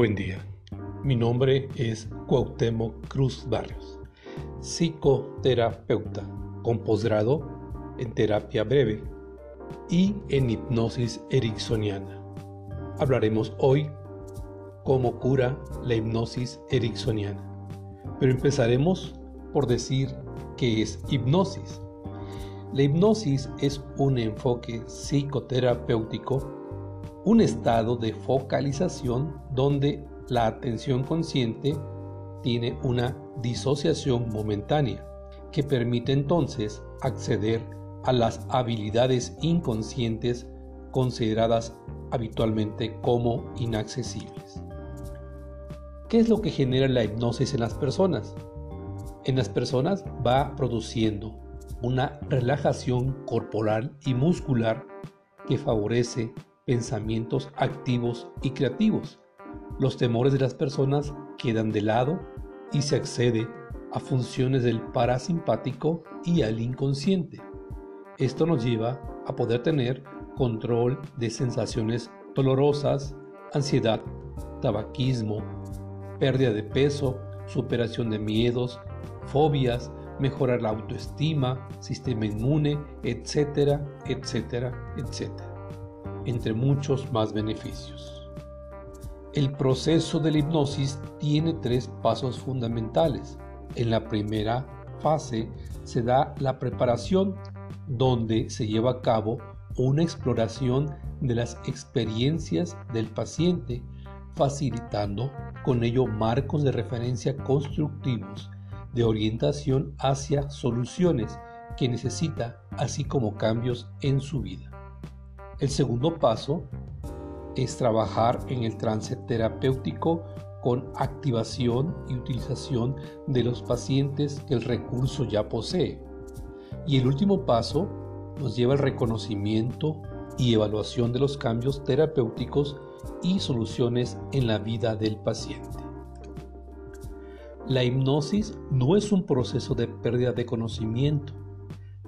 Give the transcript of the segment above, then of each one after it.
Buen día. Mi nombre es Cuauhtémoc Cruz Barrios, psicoterapeuta con posgrado en terapia breve y en hipnosis ericksoniana. Hablaremos hoy cómo cura la hipnosis ericksoniana. Pero empezaremos por decir qué es hipnosis. La hipnosis es un enfoque psicoterapéutico un estado de focalización donde la atención consciente tiene una disociación momentánea que permite entonces acceder a las habilidades inconscientes consideradas habitualmente como inaccesibles. ¿Qué es lo que genera la hipnosis en las personas? En las personas va produciendo una relajación corporal y muscular que favorece pensamientos activos y creativos. Los temores de las personas quedan de lado y se accede a funciones del parasimpático y al inconsciente. Esto nos lleva a poder tener control de sensaciones dolorosas, ansiedad, tabaquismo, pérdida de peso, superación de miedos, fobias, mejorar la autoestima, sistema inmune, etcétera, etcétera, etcétera entre muchos más beneficios. El proceso de la hipnosis tiene tres pasos fundamentales. En la primera fase se da la preparación, donde se lleva a cabo una exploración de las experiencias del paciente, facilitando con ello marcos de referencia constructivos de orientación hacia soluciones que necesita, así como cambios en su vida. El segundo paso es trabajar en el trance terapéutico con activación y utilización de los pacientes que el recurso ya posee. Y el último paso nos lleva al reconocimiento y evaluación de los cambios terapéuticos y soluciones en la vida del paciente. La hipnosis no es un proceso de pérdida de conocimiento,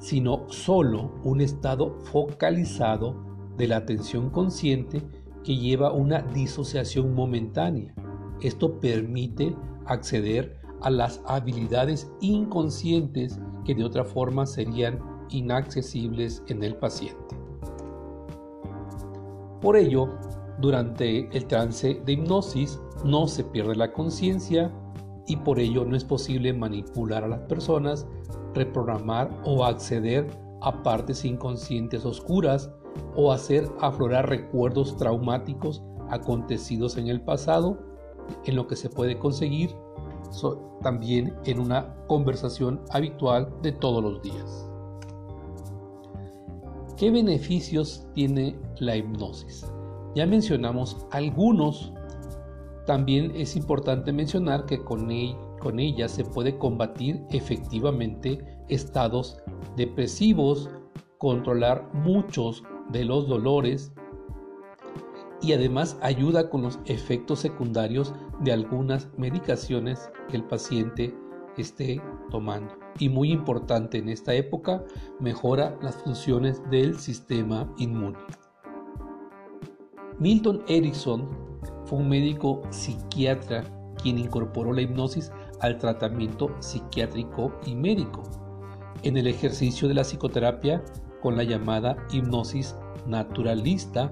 sino solo un estado focalizado de la atención consciente que lleva una disociación momentánea. Esto permite acceder a las habilidades inconscientes que de otra forma serían inaccesibles en el paciente. Por ello, durante el trance de hipnosis no se pierde la conciencia y por ello no es posible manipular a las personas, reprogramar o acceder a partes inconscientes oscuras o hacer aflorar recuerdos traumáticos acontecidos en el pasado, en lo que se puede conseguir también en una conversación habitual de todos los días. ¿Qué beneficios tiene la hipnosis? Ya mencionamos algunos. También es importante mencionar que con, con ella se puede combatir efectivamente estados depresivos, controlar muchos de los dolores y además ayuda con los efectos secundarios de algunas medicaciones que el paciente esté tomando. Y muy importante en esta época, mejora las funciones del sistema inmune. Milton Erickson fue un médico psiquiatra quien incorporó la hipnosis al tratamiento psiquiátrico y médico. En el ejercicio de la psicoterapia con la llamada hipnosis naturalista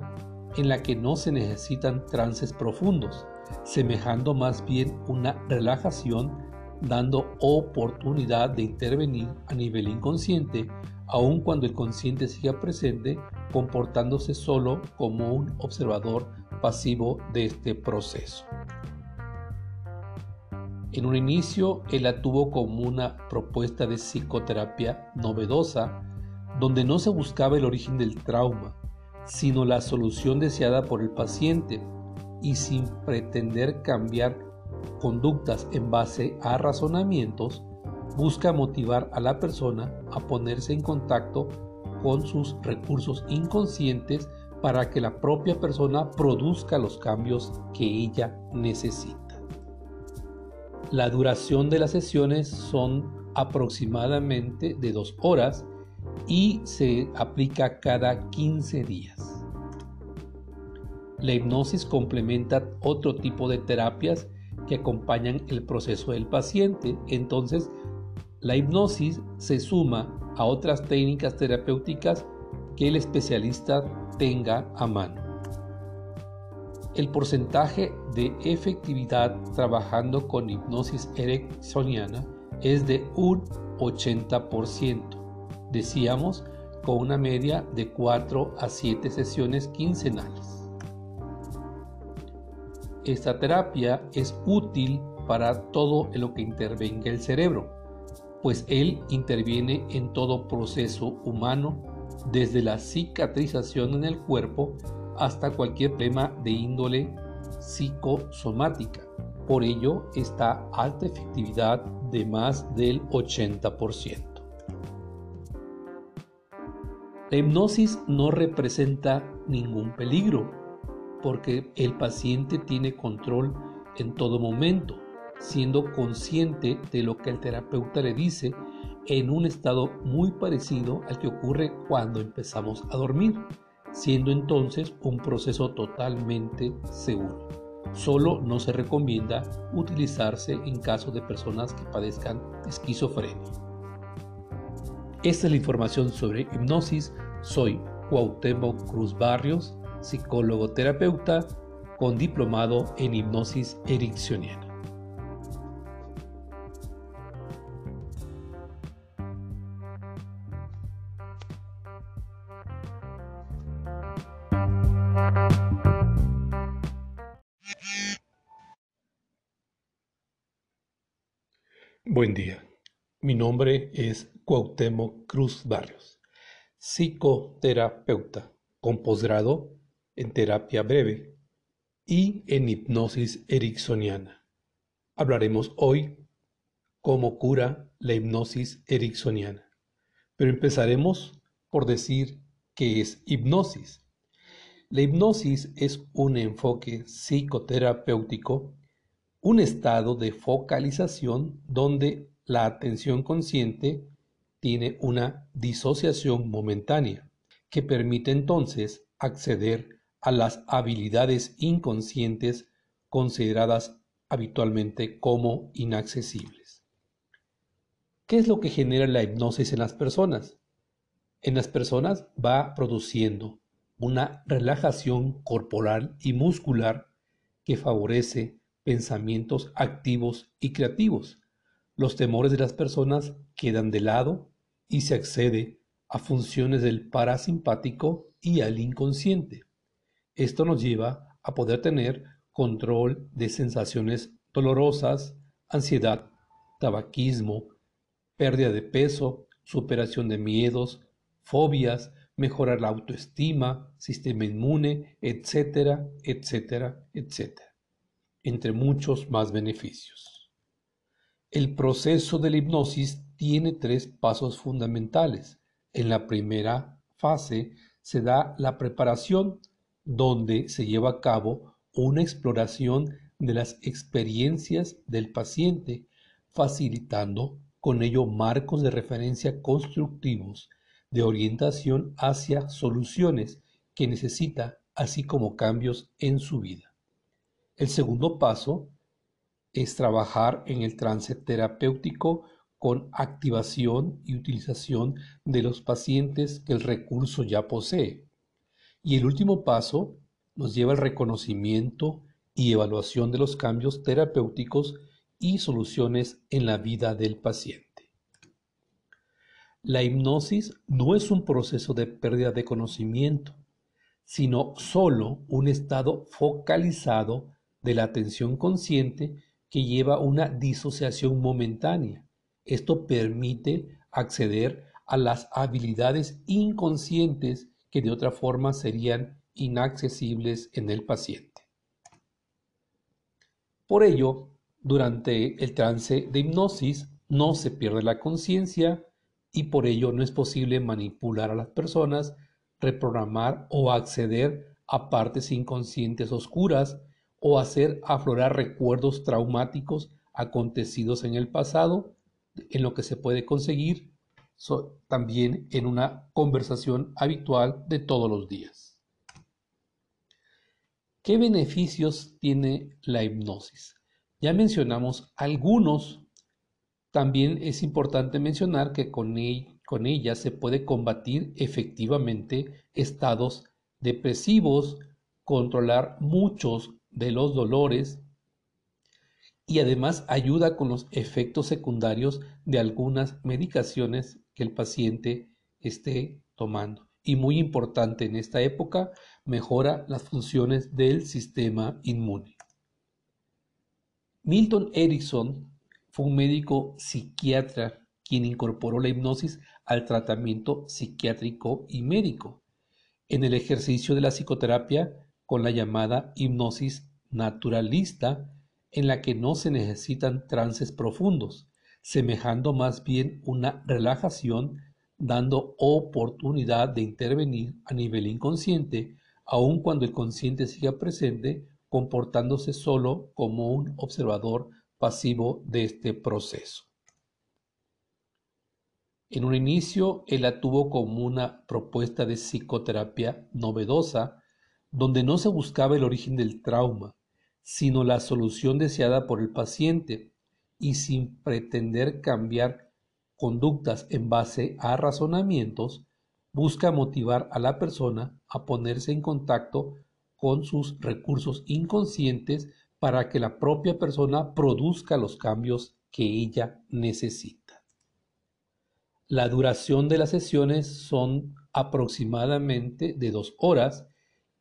en la que no se necesitan trances profundos, semejando más bien una relajación dando oportunidad de intervenir a nivel inconsciente, aun cuando el consciente siga presente, comportándose solo como un observador pasivo de este proceso. En un inicio, él la tuvo como una propuesta de psicoterapia novedosa, donde no se buscaba el origen del trauma, sino la solución deseada por el paciente y sin pretender cambiar conductas en base a razonamientos, busca motivar a la persona a ponerse en contacto con sus recursos inconscientes para que la propia persona produzca los cambios que ella necesita. La duración de las sesiones son aproximadamente de dos horas y se aplica cada 15 días. La hipnosis complementa otro tipo de terapias que acompañan el proceso del paciente. Entonces, la hipnosis se suma a otras técnicas terapéuticas que el especialista tenga a mano. El porcentaje de efectividad trabajando con hipnosis ericksoniana es de un 80%. Decíamos con una media de 4 a 7 sesiones quincenales. Esta terapia es útil para todo lo que intervenga el cerebro, pues él interviene en todo proceso humano, desde la cicatrización en el cuerpo hasta cualquier problema de índole psicosomática. Por ello, está alta efectividad de más del 80%. La hipnosis no representa ningún peligro porque el paciente tiene control en todo momento, siendo consciente de lo que el terapeuta le dice en un estado muy parecido al que ocurre cuando empezamos a dormir, siendo entonces un proceso totalmente seguro. Solo no se recomienda utilizarse en caso de personas que padezcan esquizofrenia. Esta es la información sobre hipnosis. Soy Cuauhtémoc Cruz Barrios psicólogo terapeuta con diplomado en hipnosis ericksoniana. Buen día. Mi nombre es Cuauhtémoc Cruz Barrios, psicoterapeuta con posgrado en terapia breve y en hipnosis ericksoniana. Hablaremos hoy cómo cura la hipnosis ericksoniana. Pero empezaremos por decir qué es hipnosis. La hipnosis es un enfoque psicoterapéutico, un estado de focalización donde la atención consciente tiene una disociación momentánea que permite entonces acceder a las habilidades inconscientes consideradas habitualmente como inaccesibles. ¿Qué es lo que genera la hipnosis en las personas? En las personas va produciendo una relajación corporal y muscular que favorece pensamientos activos y creativos. Los temores de las personas quedan de lado y se accede a funciones del parasimpático y al inconsciente. Esto nos lleva a poder tener control de sensaciones dolorosas, ansiedad, tabaquismo, pérdida de peso, superación de miedos, fobias, mejorar la autoestima, sistema inmune, etcétera, etcétera, etcétera, entre muchos más beneficios. El proceso de la hipnosis tiene tres pasos fundamentales. En la primera fase se da la preparación donde se lleva a cabo una exploración de las experiencias del paciente, facilitando con ello marcos de referencia constructivos de orientación hacia soluciones que necesita, así como cambios en su vida. El segundo paso es trabajar en el trance terapéutico con activación y utilización de los pacientes que el recurso ya posee. Y el último paso nos lleva al reconocimiento y evaluación de los cambios terapéuticos y soluciones en la vida del paciente. La hipnosis no es un proceso de pérdida de conocimiento, sino solo un estado focalizado de la atención consciente que lleva una disociación momentánea. Esto permite acceder a las habilidades inconscientes que de otra forma serían inaccesibles en el paciente. Por ello, durante el trance de hipnosis no se pierde la conciencia y por ello no es posible manipular a las personas, reprogramar o acceder a partes inconscientes oscuras o hacer aflorar recuerdos traumáticos acontecidos en el pasado, en lo que se puede conseguir también en una conversación habitual de todos los días. ¿Qué beneficios tiene la hipnosis? Ya mencionamos algunos. También es importante mencionar que con, con ella se puede combatir efectivamente estados depresivos, controlar muchos de los dolores y además ayuda con los efectos secundarios de algunas medicaciones que el paciente esté tomando. Y muy importante en esta época, mejora las funciones del sistema inmune. Milton Erickson fue un médico psiquiatra quien incorporó la hipnosis al tratamiento psiquiátrico y médico en el ejercicio de la psicoterapia con la llamada hipnosis naturalista en la que no se necesitan trances profundos, semejando más bien una relajación dando oportunidad de intervenir a nivel inconsciente, aun cuando el consciente siga presente, comportándose solo como un observador pasivo de este proceso. En un inicio, él la tuvo como una propuesta de psicoterapia novedosa, donde no se buscaba el origen del trauma, sino la solución deseada por el paciente, y sin pretender cambiar conductas en base a razonamientos, busca motivar a la persona a ponerse en contacto con sus recursos inconscientes para que la propia persona produzca los cambios que ella necesita. La duración de las sesiones son aproximadamente de dos horas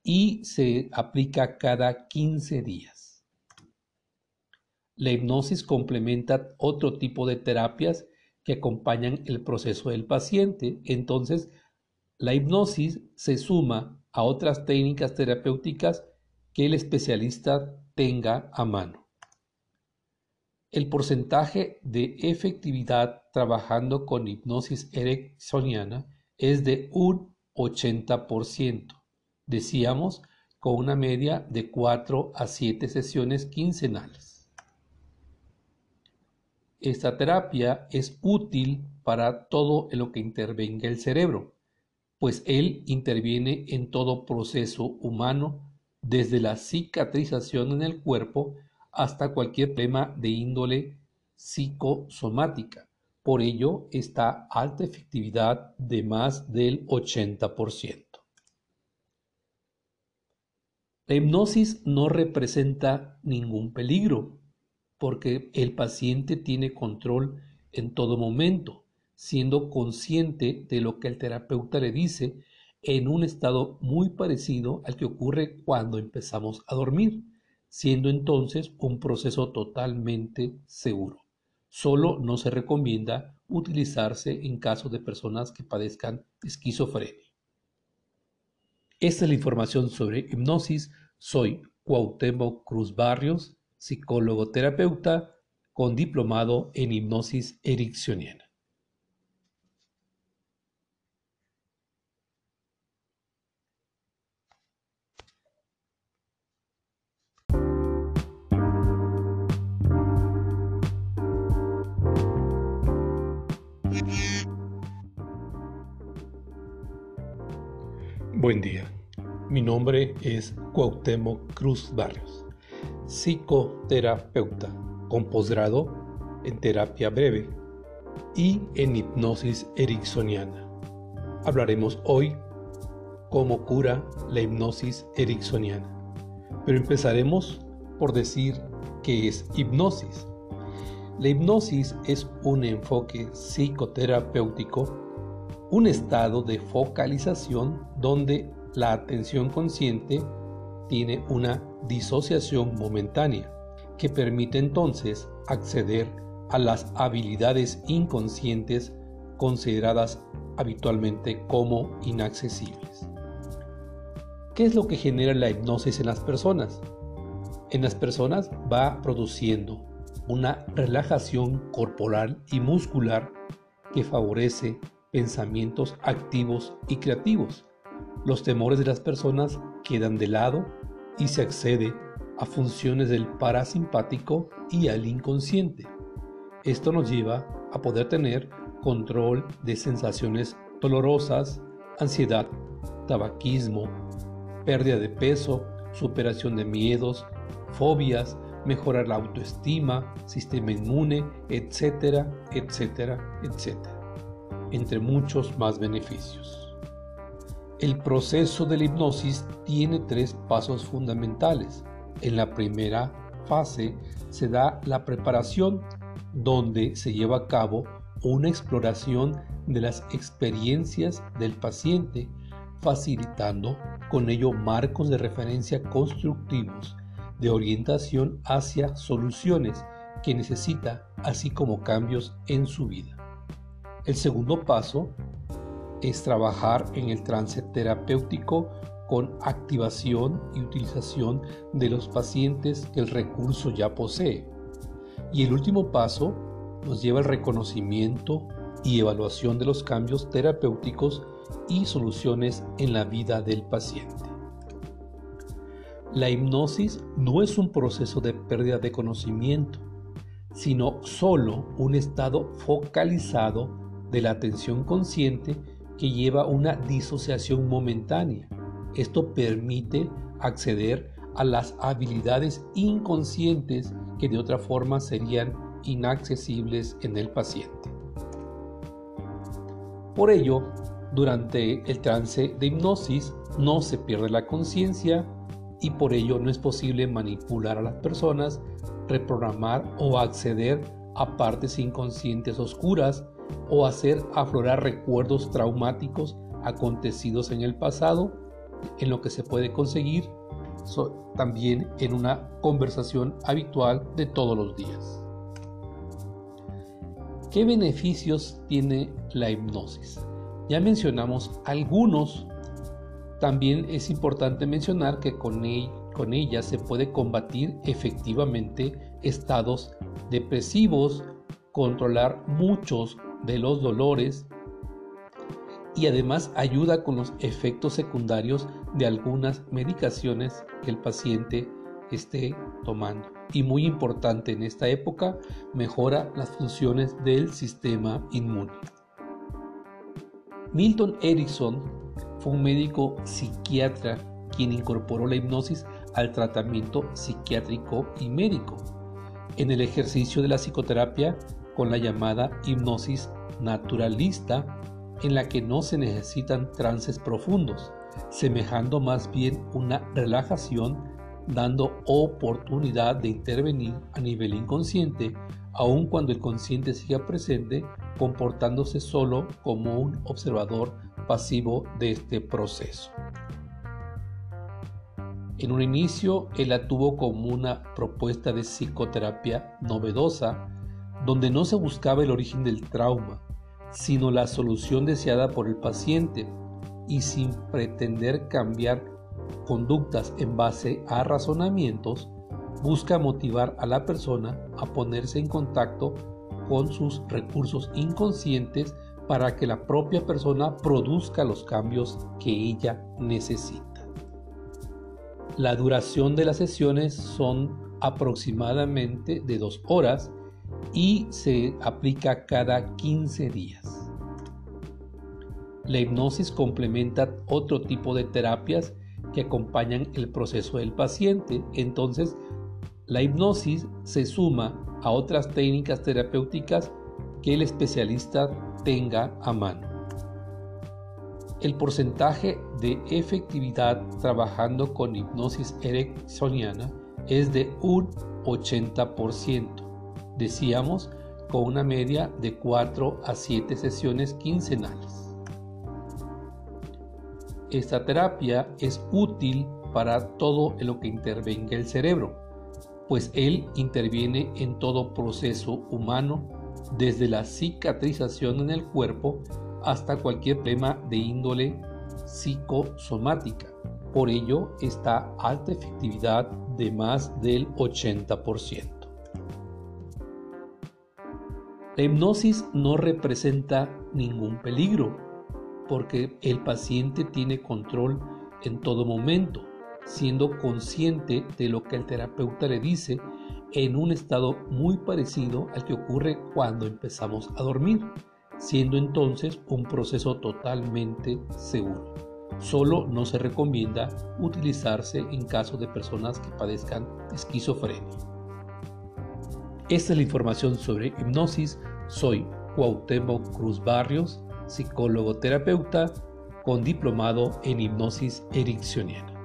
y se aplica cada 15 días. La hipnosis complementa otro tipo de terapias que acompañan el proceso del paciente. Entonces, la hipnosis se suma a otras técnicas terapéuticas que el especialista tenga a mano. El porcentaje de efectividad trabajando con hipnosis ericksoniana es de un 80%. Decíamos con una media de 4 a 7 sesiones quincenales. Esta terapia es útil para todo en lo que intervenga el cerebro, pues él interviene en todo proceso humano, desde la cicatrización en el cuerpo hasta cualquier problema de índole psicosomática. Por ello, está alta efectividad de más del 80%. La hipnosis no representa ningún peligro porque el paciente tiene control en todo momento, siendo consciente de lo que el terapeuta le dice en un estado muy parecido al que ocurre cuando empezamos a dormir siendo entonces un proceso totalmente seguro. Solo no se recomienda utilizarse en caso de personas que padezcan esquizofrenia. Esta es la información sobre hipnosis. Soy Cuauhtémoc Cruz Barrios, psicólogo terapeuta con diplomado en hipnosis ericksoniana. Buen día, mi nombre es Cuauhtémoc Cruz Barrios, psicoterapeuta con posgrado en terapia breve y en hipnosis ericksoniana. Hablaremos hoy cómo cura la hipnosis ericksoniana, pero empezaremos por decir qué es hipnosis. La hipnosis es un enfoque psicoterapéutico un estado de focalización donde la atención consciente tiene una disociación momentánea que permite entonces acceder a las habilidades inconscientes consideradas habitualmente como inaccesibles. ¿Qué es lo que genera la hipnosis en las personas? En las personas va produciendo una relajación corporal y muscular que favorece pensamientos activos y creativos. Los temores de las personas quedan de lado y se accede a funciones del parasimpático y al inconsciente. Esto nos lleva a poder tener control de sensaciones dolorosas, ansiedad, tabaquismo, pérdida de peso, superación de miedos, fobias, mejorar la autoestima, sistema inmune, etcétera, etcétera, etcétera, entre muchos más beneficios. El proceso de la hipnosis tiene tres pasos fundamentales. En la primera fase se da la preparación, donde se lleva a cabo una exploración de las experiencias del paciente, facilitando con ello marcos de referencia constructivos de orientación hacia soluciones que necesita, así como cambios en su vida. El segundo paso es trabajar en el trance terapéutico con activación y utilización de los pacientes que el recurso ya posee. Y el último paso nos lleva al reconocimiento y evaluación de los cambios terapéuticos y soluciones en la vida del paciente. La hipnosis no es un proceso de pérdida de conocimiento, sino solo un estado focalizado de la atención consciente que lleva una disociación momentánea. Esto permite acceder a las habilidades inconscientes que de otra forma serían inaccesibles en el paciente. Por ello, durante el trance de hipnosis no se pierde la conciencia y por ello no es posible manipular a las personas, reprogramar o acceder a partes inconscientes oscuras o hacer aflorar recuerdos traumáticos acontecidos en el pasado, en lo que se puede conseguir también en una conversación habitual de todos los días. ¿Qué beneficios tiene la hipnosis? Ya mencionamos algunos también es importante mencionar que con, con ella se puede combatir efectivamente estados depresivos, controlar muchos de los dolores y además ayuda con los efectos secundarios de algunas medicaciones que el paciente esté tomando. Y muy importante en esta época, mejora las funciones del sistema inmune. Milton Erickson fue un médico psiquiatra quien incorporó la hipnosis al tratamiento psiquiátrico y médico en el ejercicio de la psicoterapia con la llamada hipnosis naturalista en la que no se necesitan trances profundos, semejando más bien una relajación dando oportunidad de intervenir a nivel inconsciente, aun cuando el consciente siga presente, comportándose solo como un observador pasivo de este proceso. En un inicio, él la tuvo como una propuesta de psicoterapia novedosa, donde no se buscaba el origen del trauma, sino la solución deseada por el paciente y sin pretender cambiar conductas en base a razonamientos, busca motivar a la persona a ponerse en contacto con sus recursos inconscientes para que la propia persona produzca los cambios que ella necesita. La duración de las sesiones son aproximadamente de dos horas y se aplica cada 15 días. La hipnosis complementa otro tipo de terapias que acompañan el proceso del paciente. Entonces, la hipnosis se suma a otras técnicas terapéuticas que el especialista tenga a mano. El porcentaje de efectividad trabajando con hipnosis ericksoniana es de un 80%. Decíamos con una media de 4 a 7 sesiones quincenales. Esta terapia es útil para todo lo que intervenga el cerebro, pues él interviene en todo proceso humano desde la cicatrización en el cuerpo hasta cualquier problema de índole psicosomática. Por ello, está alta efectividad de más del 80%. La hipnosis no representa ningún peligro porque el paciente tiene control en todo momento, siendo consciente de lo que el terapeuta le dice en un estado muy parecido al que ocurre cuando empezamos a dormir, siendo entonces un proceso totalmente seguro. Solo no se recomienda utilizarse en caso de personas que padezcan esquizofrenia. Esta es la información sobre hipnosis. Soy Cuauhtémoc Cruz Barrios, psicólogo terapeuta con diplomado en hipnosis ericksoniana.